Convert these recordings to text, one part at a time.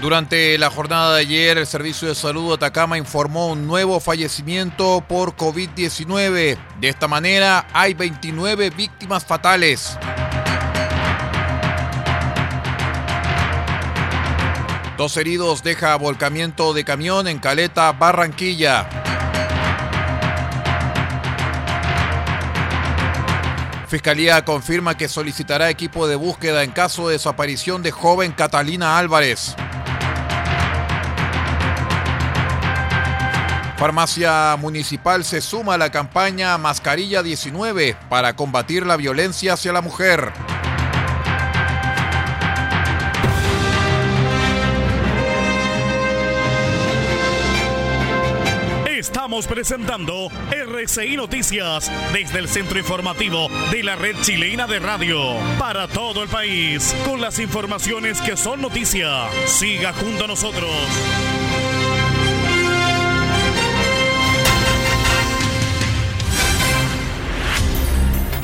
Durante la jornada de ayer, el Servicio de Salud de Atacama informó un nuevo fallecimiento por COVID-19. De esta manera, hay 29 víctimas fatales. Dos heridos deja volcamiento de camión en Caleta, Barranquilla. Fiscalía confirma que solicitará equipo de búsqueda en caso de desaparición de joven Catalina Álvarez. Farmacia Municipal se suma a la campaña Mascarilla 19 para combatir la violencia hacia la mujer. Estamos presentando RCI Noticias desde el centro informativo de la red chilena de radio para todo el país con las informaciones que son noticia. Siga junto a nosotros.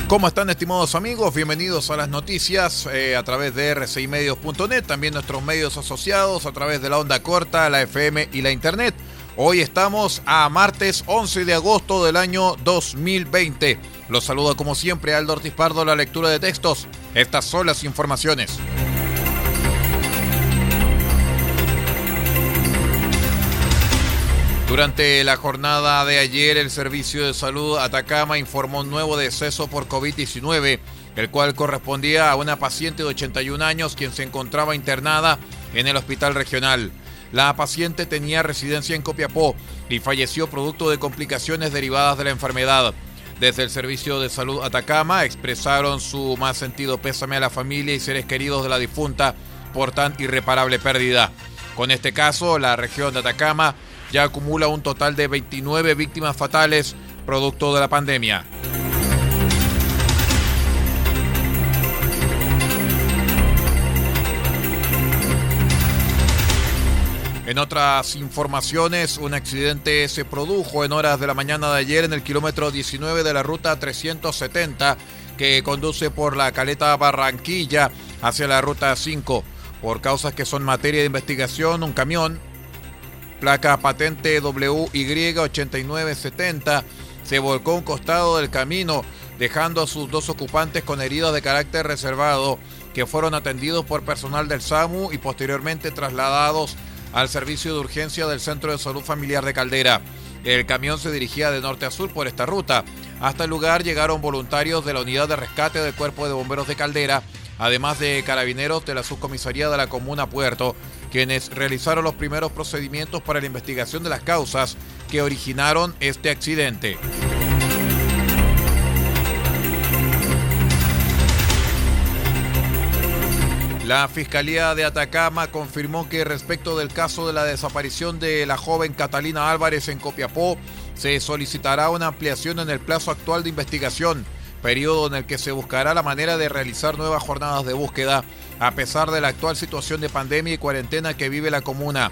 ¿Cómo están estimados amigos? Bienvenidos a las noticias eh, a través de rcimedios.net, también nuestros medios asociados a través de la onda corta, la FM y la internet. Hoy estamos a martes 11 de agosto del año 2020. Los saludo como siempre Aldo Ortiz Pardo, la lectura de textos. Estas son las informaciones. Durante la jornada de ayer, el Servicio de Salud Atacama informó un nuevo deceso por COVID-19, el cual correspondía a una paciente de 81 años quien se encontraba internada en el hospital regional. La paciente tenía residencia en Copiapó y falleció producto de complicaciones derivadas de la enfermedad. Desde el Servicio de Salud Atacama expresaron su más sentido pésame a la familia y seres queridos de la difunta por tan irreparable pérdida. Con este caso, la región de Atacama ya acumula un total de 29 víctimas fatales producto de la pandemia. En otras informaciones, un accidente se produjo en horas de la mañana de ayer en el kilómetro 19 de la ruta 370 que conduce por la caleta Barranquilla hacia la ruta 5. Por causas que son materia de investigación, un camión placa patente WY8970, se volcó un costado del camino, dejando a sus dos ocupantes con heridas de carácter reservado, que fueron atendidos por personal del SAMU y posteriormente trasladados al servicio de urgencia del Centro de Salud Familiar de Caldera. El camión se dirigía de norte a sur por esta ruta. Hasta el lugar llegaron voluntarios de la unidad de rescate del Cuerpo de Bomberos de Caldera, además de carabineros de la subcomisaría de la Comuna Puerto, quienes realizaron los primeros procedimientos para la investigación de las causas que originaron este accidente. La Fiscalía de Atacama confirmó que respecto del caso de la desaparición de la joven Catalina Álvarez en Copiapó, se solicitará una ampliación en el plazo actual de investigación, periodo en el que se buscará la manera de realizar nuevas jornadas de búsqueda a pesar de la actual situación de pandemia y cuarentena que vive la comuna.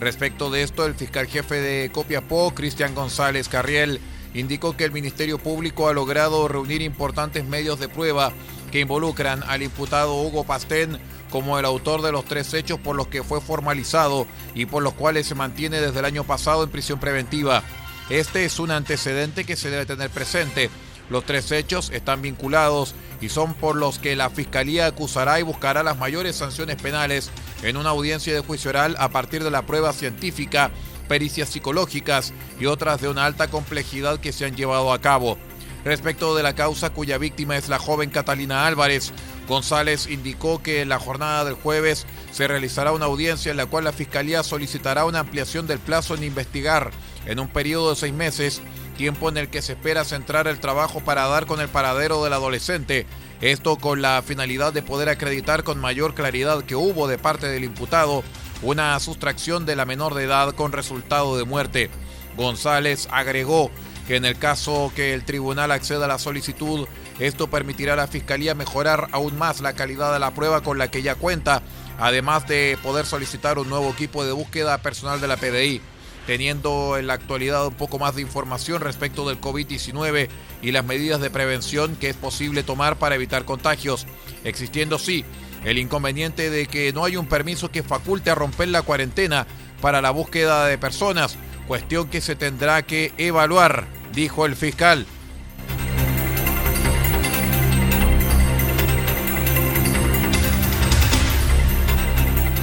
Respecto de esto, el fiscal jefe de Copiapó, Cristian González Carriel, indicó que el Ministerio Público ha logrado reunir importantes medios de prueba que involucran al imputado Hugo Pastén como el autor de los tres hechos por los que fue formalizado y por los cuales se mantiene desde el año pasado en prisión preventiva. Este es un antecedente que se debe tener presente. Los tres hechos están vinculados y son por los que la Fiscalía acusará y buscará las mayores sanciones penales en una audiencia de juicio oral a partir de la prueba científica pericias psicológicas y otras de una alta complejidad que se han llevado a cabo. Respecto de la causa cuya víctima es la joven Catalina Álvarez, González indicó que en la jornada del jueves se realizará una audiencia en la cual la Fiscalía solicitará una ampliación del plazo en investigar en un periodo de seis meses, tiempo en el que se espera centrar el trabajo para dar con el paradero del adolescente, esto con la finalidad de poder acreditar con mayor claridad que hubo de parte del imputado una sustracción de la menor de edad con resultado de muerte. González agregó que en el caso que el tribunal acceda a la solicitud, esto permitirá a la Fiscalía mejorar aún más la calidad de la prueba con la que ya cuenta, además de poder solicitar un nuevo equipo de búsqueda personal de la PDI, teniendo en la actualidad un poco más de información respecto del COVID-19 y las medidas de prevención que es posible tomar para evitar contagios, existiendo sí el inconveniente de que no hay un permiso que faculte a romper la cuarentena para la búsqueda de personas, cuestión que se tendrá que evaluar, dijo el fiscal.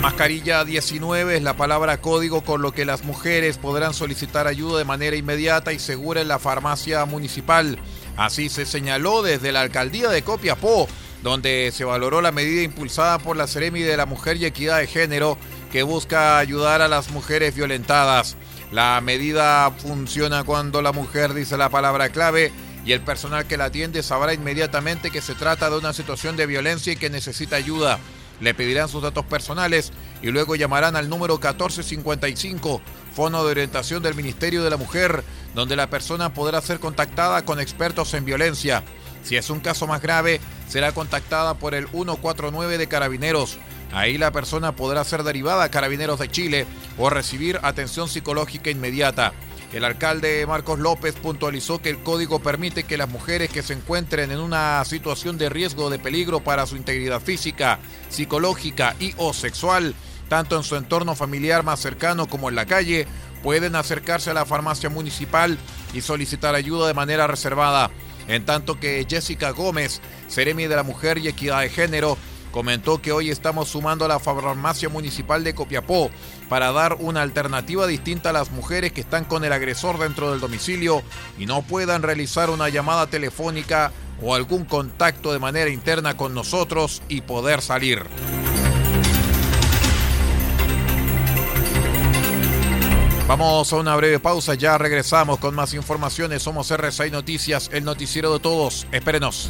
Mascarilla 19 es la palabra código con lo que las mujeres podrán solicitar ayuda de manera inmediata y segura en la farmacia municipal. Así se señaló desde la alcaldía de Copiapó donde se valoró la medida impulsada por la Ceremi de la Mujer y Equidad de Género que busca ayudar a las mujeres violentadas. La medida funciona cuando la mujer dice la palabra clave y el personal que la atiende sabrá inmediatamente que se trata de una situación de violencia y que necesita ayuda. Le pedirán sus datos personales y luego llamarán al número 1455, Fono de Orientación del Ministerio de la Mujer, donde la persona podrá ser contactada con expertos en violencia. Si es un caso más grave, será contactada por el 149 de Carabineros. Ahí la persona podrá ser derivada a Carabineros de Chile o recibir atención psicológica inmediata. El alcalde Marcos López puntualizó que el código permite que las mujeres que se encuentren en una situación de riesgo de peligro para su integridad física, psicológica y o sexual, tanto en su entorno familiar más cercano como en la calle, pueden acercarse a la farmacia municipal y solicitar ayuda de manera reservada. En tanto que Jessica Gómez, Seremi de la Mujer y Equidad de Género, comentó que hoy estamos sumando a la farmacia municipal de Copiapó para dar una alternativa distinta a las mujeres que están con el agresor dentro del domicilio y no puedan realizar una llamada telefónica o algún contacto de manera interna con nosotros y poder salir. Vamos a una breve pausa, ya regresamos con más informaciones. Somos RSI Noticias, el noticiero de todos. Espérenos.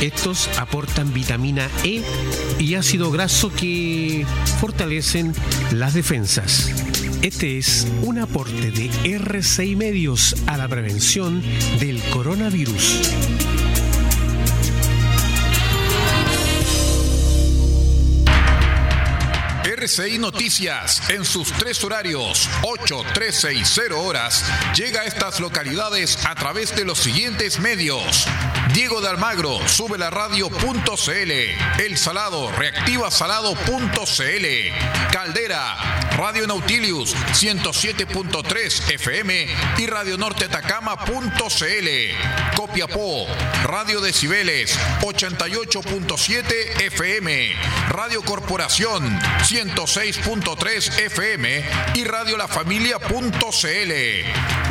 Estos aportan vitamina E y ácido graso que fortalecen las defensas. Este es un aporte de R6 Medios a la prevención del coronavirus. RCI Noticias, en sus tres horarios, 8, 13 y 0 horas, llega a estas localidades a través de los siguientes medios. Diego de Almagro, sube la radio.cl. El Salado, reactiva salado.cl. Caldera, Radio Nautilius, 107.3 FM y Radio Norte Atacama.cl. Copiapó, Radio Decibeles, 88.7 FM. Radio Corporación, 106.3 FM y Radio La Familia.cl.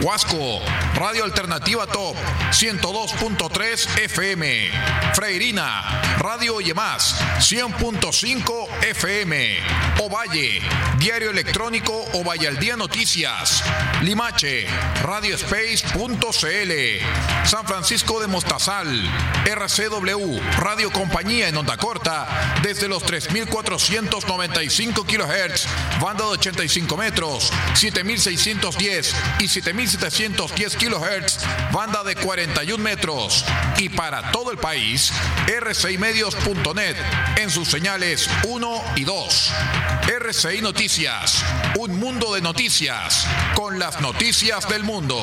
Huasco, Radio Alternativa Top, 102.3 100.3 FM. Freirina, Radio Yemás, 100.5 FM. Ovalle, Diario Electrónico al Día Noticias. Limache, radiospace.cl. San Francisco de Mostazal, RCW, Radio Compañía en onda corta, desde los 3.495 kHz, banda de 85 metros, 7.610 y 7.710 kHz, banda de 41 metros. Y para todo el país, rcimedios.net en sus señales 1 y 2. RCI Noticias, un mundo de noticias, con las noticias del mundo.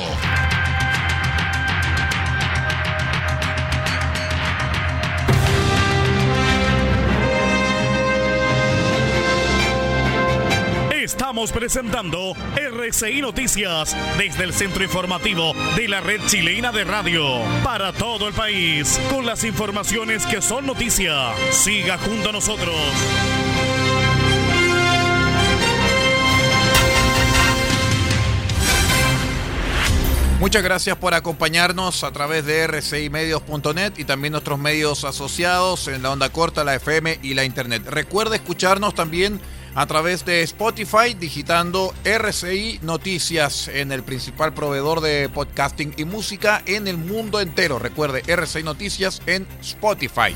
Estamos presentando RCI Noticias desde el centro informativo de la red chilena de radio para todo el país con las informaciones que son noticia. Siga junto a nosotros. Muchas gracias por acompañarnos a través de rcimedios.net y también nuestros medios asociados en la onda corta, la FM y la Internet. Recuerde escucharnos también a través de Spotify, digitando RCI Noticias en el principal proveedor de podcasting y música en el mundo entero. Recuerde, RCI Noticias en Spotify.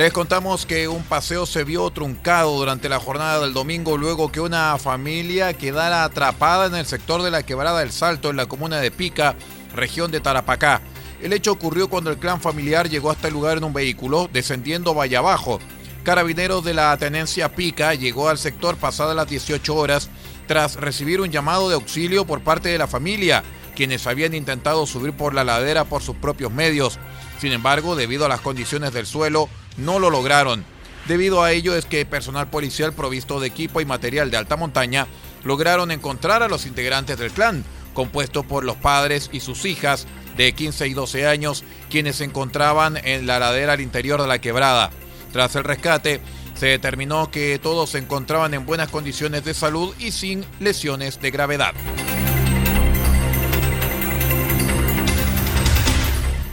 Les contamos que un paseo se vio truncado durante la jornada del domingo luego que una familia quedara atrapada en el sector de la quebrada del Salto en la comuna de Pica, región de Tarapacá. El hecho ocurrió cuando el clan familiar llegó hasta el lugar en un vehículo, descendiendo valle abajo. Carabineros de la tenencia Pica llegó al sector pasadas las 18 horas tras recibir un llamado de auxilio por parte de la familia, quienes habían intentado subir por la ladera por sus propios medios. Sin embargo, debido a las condiciones del suelo, no lo lograron. Debido a ello es que personal policial provisto de equipo y material de alta montaña lograron encontrar a los integrantes del clan, compuesto por los padres y sus hijas de 15 y 12 años, quienes se encontraban en la ladera al interior de la quebrada. Tras el rescate, se determinó que todos se encontraban en buenas condiciones de salud y sin lesiones de gravedad.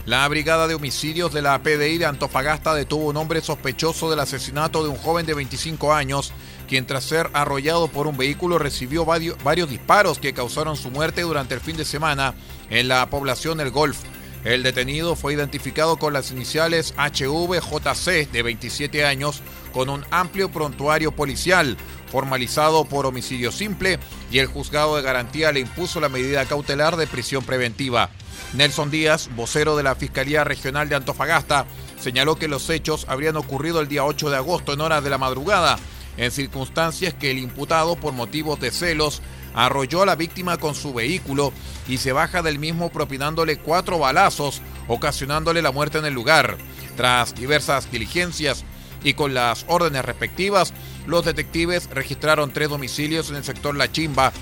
La Brigada de Homicidios de la PDI de Antofagasta detuvo un hombre sospechoso del asesinato de un joven de 25 años, quien tras ser arrollado por un vehículo recibió varios, disparos que causaron su muerte durante el fin de semana en la población El Golf. El detenido fue identificado con las iniciales HVJC de 27 años con un amplio prontuario policial formalizado por homicidio simple y el juzgado de garantía le impuso la medida cautelar de prisión preventiva. Nelson Díaz, vocero de la Fiscalía Regional de Antofagasta, señaló que los hechos habrían ocurrido el día 8 de agosto en horas de la madrugada, en circunstancias que el imputado, por motivos de celos, arrolló a la víctima con su vehículo y se baja del mismo propinándole cuatro balazos, ocasionándole la muerte en el lugar. Tras diversas diligencias y con las órdenes respectivas, los detectives registraron tres domicilios en el sector La Chimba,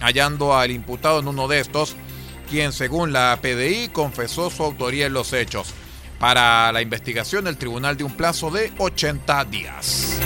hallando al imputado en uno de estos, quien según la PDI confesó su autoría en los hechos. Para la investigación, el tribunal dio un plazo de 80 días.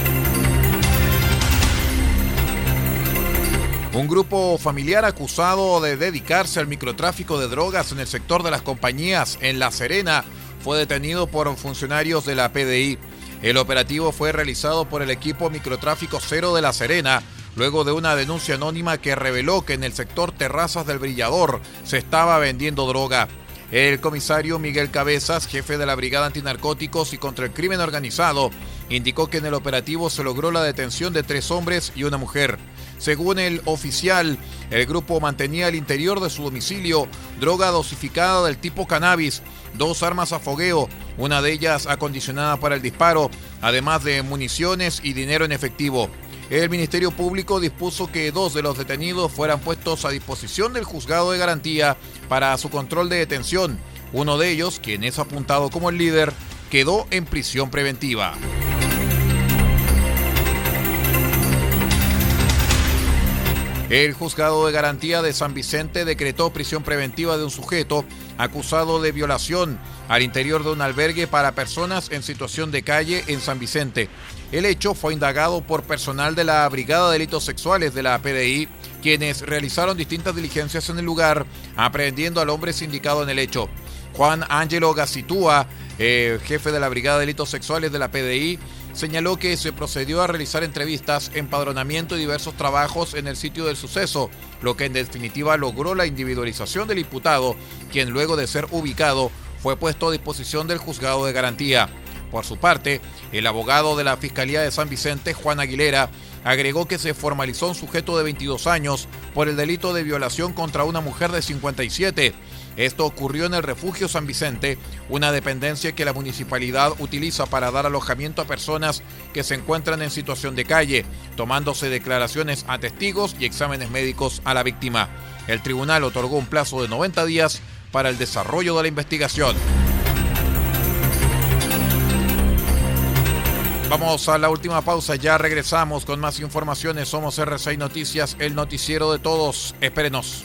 Un grupo familiar acusado de dedicarse al microtráfico de drogas en el sector de las compañías en La Serena fue detenido por funcionarios de la PDI. El operativo fue realizado por el equipo Microtráfico Cero de La Serena, luego de una denuncia anónima que reveló que en el sector Terrazas del Brillador se estaba vendiendo droga. El comisario Miguel Cabezas, jefe de la Brigada Antinarcóticos y contra el Crimen Organizado, indicó que en el operativo se logró la detención de tres hombres y una mujer. Según el oficial, el grupo mantenía al interior de su domicilio droga dosificada del tipo cannabis, dos armas a fogueo, una de ellas acondicionada para el disparo, además de municiones y dinero en efectivo. El Ministerio Público dispuso que dos de los detenidos fueran puestos a disposición del juzgado de garantía para su control de detención. Uno de ellos, quien es apuntado como el líder, quedó en prisión preventiva. El juzgado de garantía de San Vicente decretó prisión preventiva de un sujeto acusado de violación al interior de un albergue para personas en situación de calle en San Vicente. El hecho fue indagado por personal de la Brigada de Delitos Sexuales de la PDI, quienes realizaron distintas diligencias en el lugar, aprehendiendo al hombre sindicado en el hecho. Juan Ángelo Gacitúa, eh, jefe de la Brigada de Delitos Sexuales de la PDI, señaló que se procedió a realizar entrevistas, empadronamiento y diversos trabajos en el sitio del suceso, lo que en definitiva logró la individualización del imputado, quien luego de ser ubicado fue puesto a disposición del juzgado de garantía. Por su parte, el abogado de la Fiscalía de San Vicente, Juan Aguilera, agregó que se formalizó un sujeto de 22 años por el delito de violación contra una mujer de 57 esto ocurrió en el refugio San Vicente, una dependencia que la municipalidad utiliza para dar alojamiento a personas que se encuentran en situación de calle, tomándose declaraciones a testigos y exámenes médicos a la víctima. El tribunal otorgó un plazo de 90 días para el desarrollo de la investigación. Vamos a la última pausa, ya regresamos con más informaciones. Somos R6 Noticias, el noticiero de todos. Espérenos.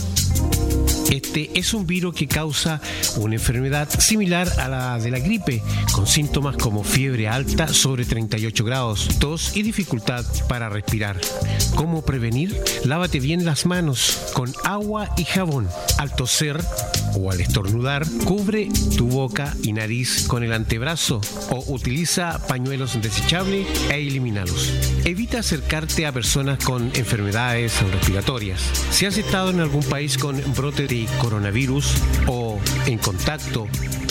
este es un virus que causa una enfermedad similar a la de la gripe, con síntomas como fiebre alta sobre 38 grados, tos y dificultad para respirar. ¿Cómo prevenir? Lávate bien las manos con agua y jabón. Al toser o al estornudar, cubre tu boca y nariz con el antebrazo o utiliza pañuelos desechables e elimínalos. Evita acercarte a personas con enfermedades respiratorias. Si has estado en algún país con brote de coronavirus o en contacto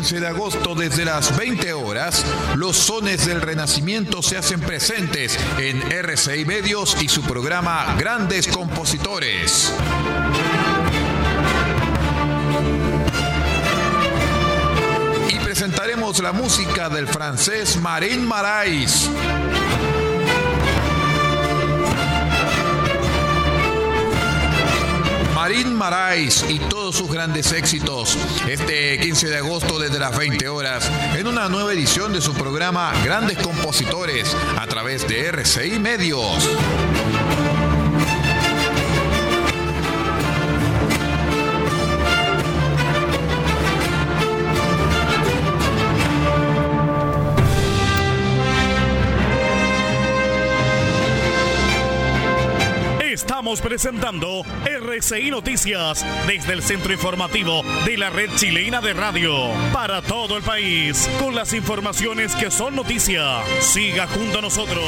De agosto desde las 20 horas, los sones del Renacimiento se hacen presentes en RCI Medios y su programa Grandes Compositores. Y presentaremos la música del francés Marín Marais. Marín Marais y todos sus grandes éxitos este 15 de agosto desde las 20 horas en una nueva edición de su programa Grandes Compositores a través de RCI Medios. Presentando RCI Noticias desde el centro informativo de la red chilena de radio para todo el país con las informaciones que son noticia. Siga junto a nosotros.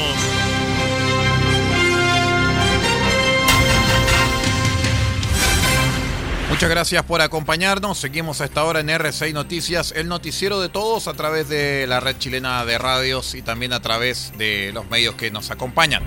Muchas gracias por acompañarnos. Seguimos a esta hora en R6 Noticias, el noticiero de todos a través de la red chilena de radios y también a través de los medios que nos acompañan.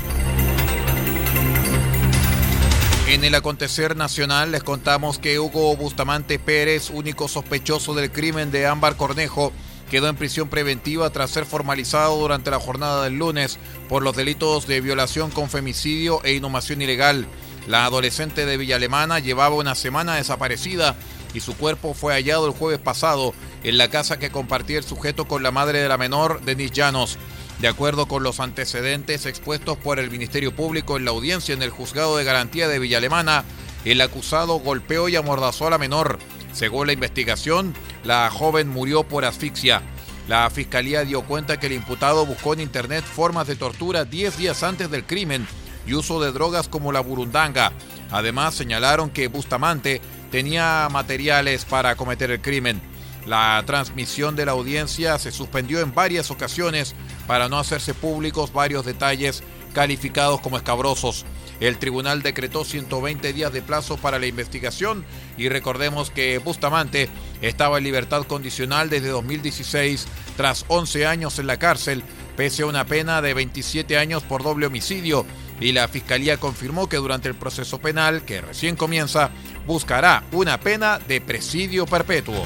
En el acontecer nacional les contamos que Hugo Bustamante Pérez, único sospechoso del crimen de Ámbar Cornejo, quedó en prisión preventiva tras ser formalizado durante la jornada del lunes por los delitos de violación con femicidio e inhumación ilegal. La adolescente de Villa Alemana llevaba una semana desaparecida y su cuerpo fue hallado el jueves pasado en la casa que compartía el sujeto con la madre de la menor, Denis Llanos. De acuerdo con los antecedentes expuestos por el Ministerio Público en la audiencia en el Juzgado de Garantía de Villa Alemana, el acusado golpeó y amordazó a la menor. Según la investigación, la joven murió por asfixia. La fiscalía dio cuenta que el imputado buscó en internet formas de tortura 10 días antes del crimen y uso de drogas como la burundanga. Además, señalaron que Bustamante tenía materiales para cometer el crimen. La transmisión de la audiencia se suspendió en varias ocasiones para no hacerse públicos varios detalles calificados como escabrosos. El tribunal decretó 120 días de plazo para la investigación y recordemos que Bustamante estaba en libertad condicional desde 2016 tras 11 años en la cárcel, pese a una pena de 27 años por doble homicidio. Y la fiscalía confirmó que durante el proceso penal, que recién comienza, buscará una pena de presidio perpetuo.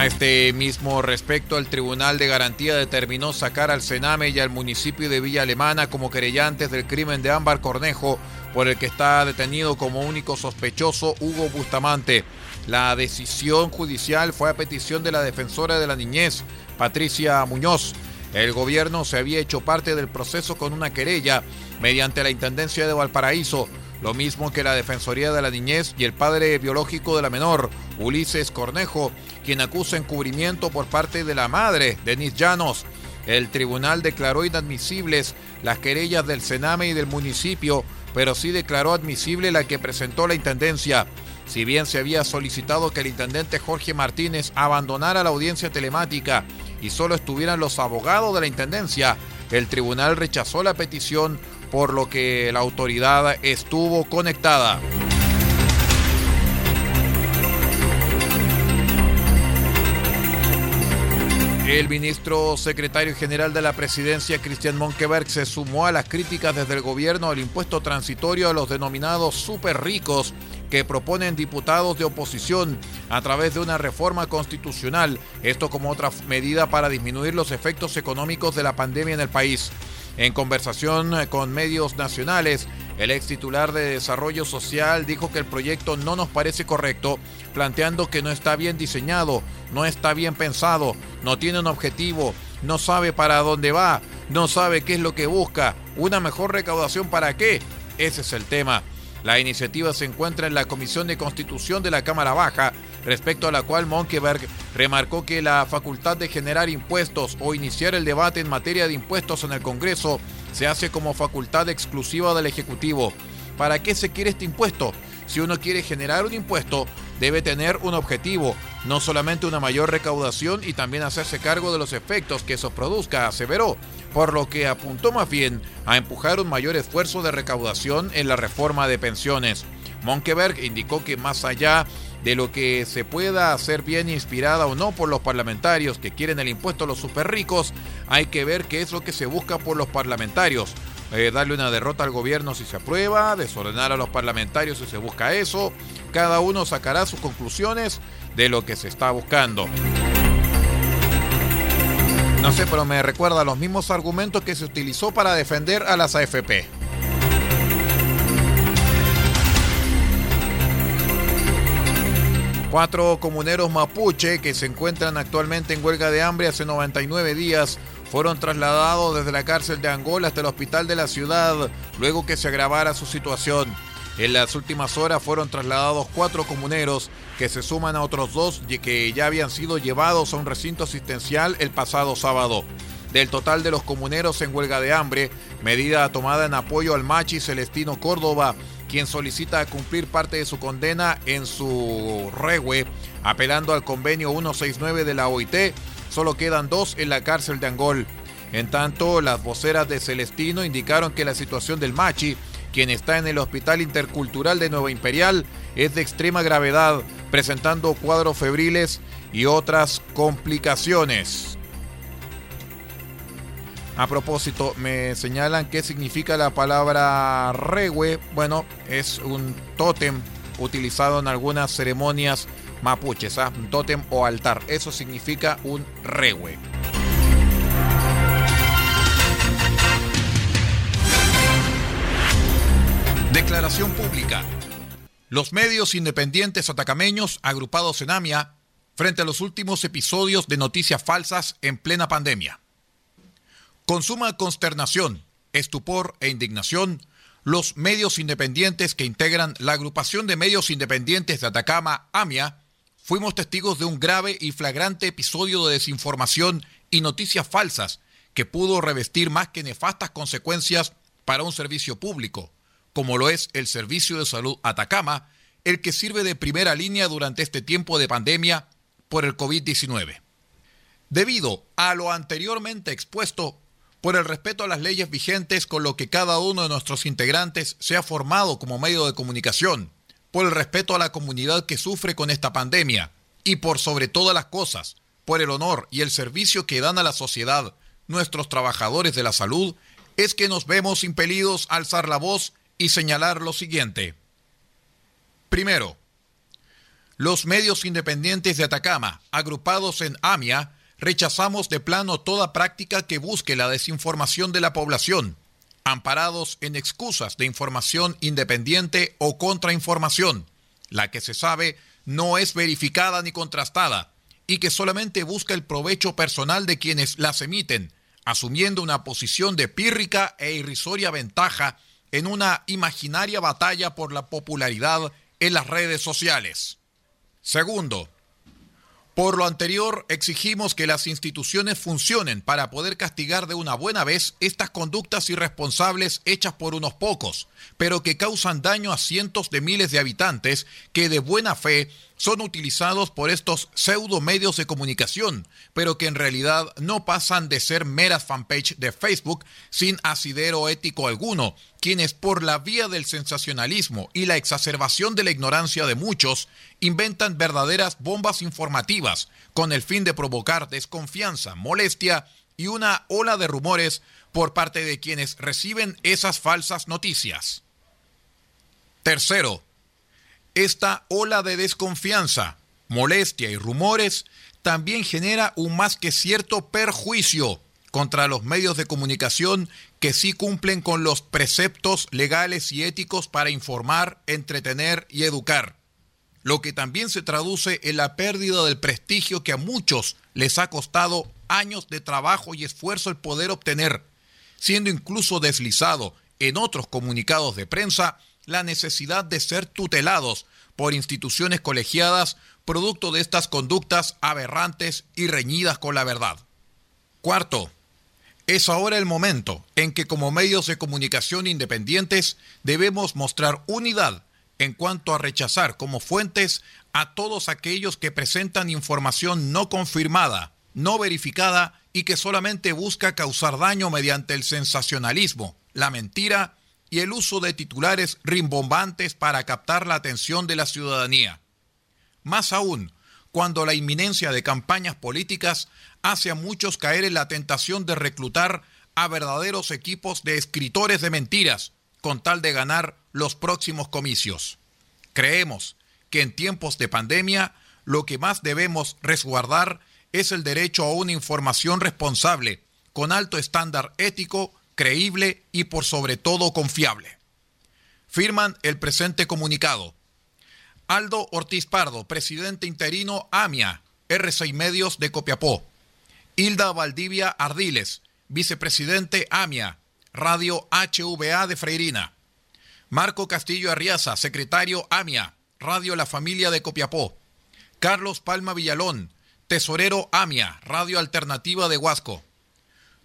A este mismo respecto, el Tribunal de Garantía determinó sacar al Sename y al municipio de Villa Alemana como querellantes del crimen de Ámbar Cornejo, por el que está detenido como único sospechoso Hugo Bustamante. La decisión judicial fue a petición de la defensora de la niñez, Patricia Muñoz. El gobierno se había hecho parte del proceso con una querella mediante la Intendencia de Valparaíso, lo mismo que la Defensoría de la Niñez y el padre biológico de la menor, Ulises Cornejo, quien acusa encubrimiento por parte de la madre, Denis Llanos. El tribunal declaró inadmisibles las querellas del Sename y del municipio, pero sí declaró admisible la que presentó la Intendencia. Si bien se había solicitado que el intendente Jorge Martínez abandonara la audiencia telemática y solo estuvieran los abogados de la Intendencia, el tribunal rechazó la petición por lo que la autoridad estuvo conectada. El ministro secretario general de la presidencia, Cristian Monkeberg, se sumó a las críticas desde el gobierno al impuesto transitorio a los denominados super ricos que proponen diputados de oposición a través de una reforma constitucional, esto como otra medida para disminuir los efectos económicos de la pandemia en el país. En conversación con medios nacionales, el ex titular de Desarrollo Social dijo que el proyecto no nos parece correcto, planteando que no está bien diseñado, no está bien pensado, no tiene un objetivo, no sabe para dónde va, no sabe qué es lo que busca, una mejor recaudación para qué. Ese es el tema. La iniciativa se encuentra en la Comisión de Constitución de la Cámara Baja, respecto a la cual Monkeberg remarcó que la facultad de generar impuestos o iniciar el debate en materia de impuestos en el Congreso se hace como facultad exclusiva del Ejecutivo. ¿Para qué se quiere este impuesto? Si uno quiere generar un impuesto, debe tener un objetivo, no solamente una mayor recaudación y también hacerse cargo de los efectos que eso produzca, aseveró por lo que apuntó más bien a empujar un mayor esfuerzo de recaudación en la reforma de pensiones. Monkeberg indicó que más allá de lo que se pueda hacer bien inspirada o no por los parlamentarios que quieren el impuesto a los superricos, hay que ver qué es lo que se busca por los parlamentarios. Eh, darle una derrota al gobierno si se aprueba, desordenar a los parlamentarios si se busca eso. Cada uno sacará sus conclusiones de lo que se está buscando. No sé, pero me recuerda los mismos argumentos que se utilizó para defender a las AFP. Cuatro comuneros mapuche que se encuentran actualmente en huelga de hambre hace 99 días fueron trasladados desde la cárcel de Angola hasta el hospital de la ciudad luego que se agravara su situación. En las últimas horas fueron trasladados cuatro comuneros que se suman a otros dos que ya habían sido llevados a un recinto asistencial el pasado sábado. Del total de los comuneros en huelga de hambre, medida tomada en apoyo al machi Celestino Córdoba, quien solicita cumplir parte de su condena en su regue, apelando al convenio 169 de la OIT, solo quedan dos en la cárcel de Angol. En tanto, las voceras de Celestino indicaron que la situación del machi quien está en el Hospital Intercultural de Nueva Imperial, es de extrema gravedad, presentando cuadros febriles y otras complicaciones. A propósito, me señalan qué significa la palabra regue. Bueno, es un tótem utilizado en algunas ceremonias mapuches, ¿ah? un tótem o altar. Eso significa un regue. Declaración pública. Los medios independientes atacameños agrupados en AMIA frente a los últimos episodios de noticias falsas en plena pandemia. Consuma consternación estupor e indignación, los medios independientes que integran la agrupación de medios independientes de Atacama, AMIA, fuimos testigos de un grave y flagrante episodio de desinformación y noticias falsas que pudo revestir más que nefastas consecuencias para un servicio público, como lo es el Servicio de Salud Atacama, el que sirve de primera línea durante este tiempo de pandemia por el COVID-19. Debido a lo anteriormente expuesto, por el respeto a las leyes vigentes con lo que cada uno de nuestros integrantes se ha formado como medio de comunicación, por el respeto a la comunidad que sufre con esta pandemia y por sobre todas las cosas, por el honor y el servicio que dan a la sociedad nuestros trabajadores de la salud, es que nos vemos impelidos a alzar la voz y señalar lo siguiente. Primero, los medios independientes de Atacama, agrupados en AMIA, rechazamos de plano toda práctica que busque la desinformación de la población, amparados en excusas de información independiente o contrainformación, la que se sabe no es verificada ni contrastada y que solamente busca el provecho personal de quienes las emiten, asumiendo una posición de pírrica e irrisoria ventaja en una imaginaria batalla por la popularidad en las redes sociales. Segundo, por lo anterior, exigimos que las instituciones funcionen para poder castigar de una buena vez estas conductas irresponsables hechas por unos pocos, pero que causan daño a cientos de miles de habitantes que de buena fe son utilizados por estos pseudo medios de comunicación, pero que en realidad no pasan de ser meras fanpage de Facebook sin asidero ético alguno, quienes por la vía del sensacionalismo y la exacerbación de la ignorancia de muchos inventan verdaderas bombas informativas con el fin de provocar desconfianza, molestia y una ola de rumores por parte de quienes reciben esas falsas noticias. Tercero, esta ola de desconfianza, molestia y rumores también genera un más que cierto perjuicio contra los medios de comunicación que sí cumplen con los preceptos legales y éticos para informar, entretener y educar, lo que también se traduce en la pérdida del prestigio que a muchos les ha costado años de trabajo y esfuerzo el poder obtener, siendo incluso deslizado en otros comunicados de prensa la necesidad de ser tutelados por instituciones colegiadas producto de estas conductas aberrantes y reñidas con la verdad. Cuarto, es ahora el momento en que como medios de comunicación independientes debemos mostrar unidad en cuanto a rechazar como fuentes a todos aquellos que presentan información no confirmada, no verificada y que solamente busca causar daño mediante el sensacionalismo, la mentira y el uso de titulares rimbombantes para captar la atención de la ciudadanía. Más aún, cuando la inminencia de campañas políticas hace a muchos caer en la tentación de reclutar a verdaderos equipos de escritores de mentiras con tal de ganar los próximos comicios. Creemos que en tiempos de pandemia lo que más debemos resguardar es el derecho a una información responsable, con alto estándar ético, creíble y por sobre todo confiable. Firman el presente comunicado Aldo Ortiz Pardo, presidente interino AMIA, R6 Medios de Copiapó. Hilda Valdivia Ardiles, vicepresidente AMIA, Radio HVA de Freirina. Marco Castillo Arriaza, secretario AMIA, Radio La Familia de Copiapó. Carlos Palma Villalón, tesorero AMIA, Radio Alternativa de Huasco.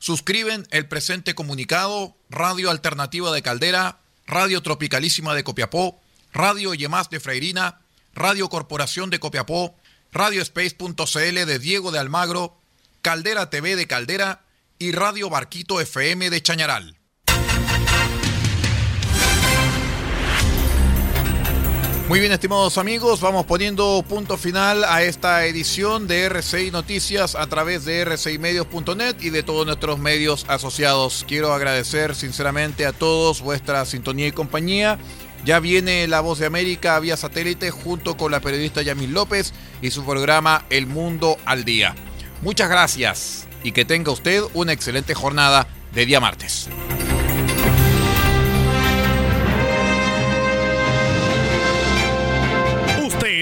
Suscriben el presente comunicado Radio Alternativa de Caldera, Radio Tropicalísima de Copiapó, Radio Yemás de Freirina, Radio Corporación de Copiapó, Radiospace.cl de Diego de Almagro, Caldera TV de Caldera y Radio Barquito FM de Chañaral. Muy bien, estimados amigos, vamos poniendo punto final a esta edición de RCI Noticias a través de rcimedios.net y de todos nuestros medios asociados. Quiero agradecer sinceramente a todos vuestra sintonía y compañía ya viene La Voz de América vía satélite junto con la periodista Yamil López y su programa El Mundo al Día. Muchas gracias y que tenga usted una excelente jornada de día martes.